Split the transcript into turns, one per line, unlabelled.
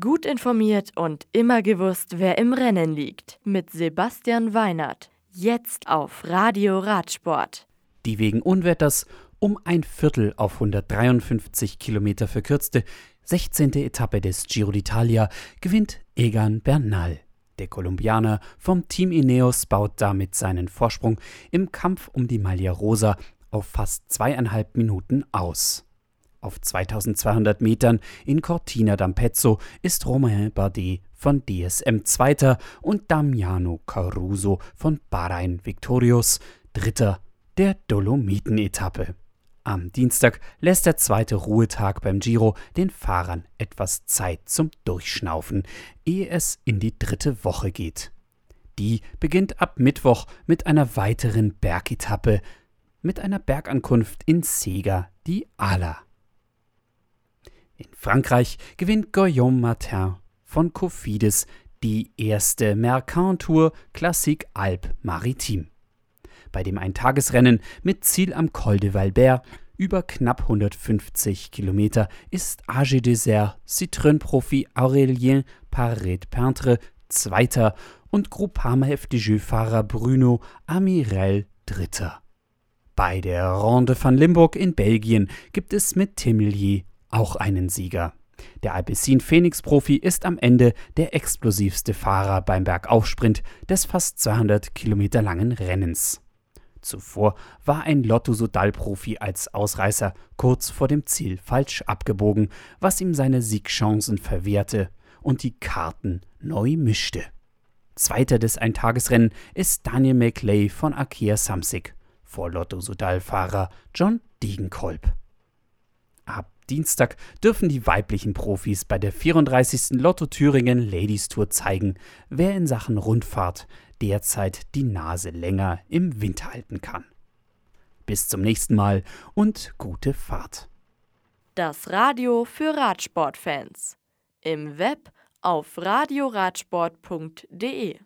Gut informiert und immer gewusst, wer im Rennen liegt. Mit Sebastian Weinert. Jetzt auf Radio Radsport.
Die wegen Unwetters um ein Viertel auf 153 Kilometer verkürzte 16. Etappe des Giro d'Italia gewinnt Egan Bernal. Der Kolumbianer vom Team Ineos baut damit seinen Vorsprung im Kampf um die Maglia Rosa auf fast zweieinhalb Minuten aus. Auf 2200 Metern in Cortina d'Ampezzo ist Romain Bardet von DSM Zweiter und Damiano Caruso von Bahrain Victorious Dritter der Dolomiten-Etappe. Am Dienstag lässt der zweite Ruhetag beim Giro den Fahrern etwas Zeit zum Durchschnaufen, ehe es in die dritte Woche geht. Die beginnt ab Mittwoch mit einer weiteren Bergetappe, mit einer Bergankunft in Sega di Ala. Frankreich gewinnt Guillaume Martin von Cofidis die erste Mercantour Classique Alpes Maritime. Bei dem Eintagesrennen mit Ziel am Col de Valbert über knapp 150 Kilometer ist AG Desert Citroën-Profi Aurélien Paret-Peintre Zweiter und Groupama FDJ-Fahrer Bruno Amirel Dritter. Bei der Ronde van Limburg in Belgien gibt es mit Timelier auch einen Sieger. Der Alpecin Phoenix Profi ist am Ende der explosivste Fahrer beim Bergaufsprint des fast 200 Kilometer langen Rennens. Zuvor war ein Lotto Sodal Profi als Ausreißer kurz vor dem Ziel falsch abgebogen, was ihm seine Siegchancen verwehrte und die Karten neu mischte. Zweiter des Eintagesrennen ist Daniel McLay von Akea Samsic vor Lotto Sodal Fahrer John Degenkolb. Ab Dienstag dürfen die weiblichen Profis bei der 34. Lotto Thüringen Ladies Tour zeigen, wer in Sachen Rundfahrt derzeit die Nase länger im Wind halten kann. Bis zum nächsten Mal und gute Fahrt.
Das Radio für Radsportfans. Im Web auf radioradsport.de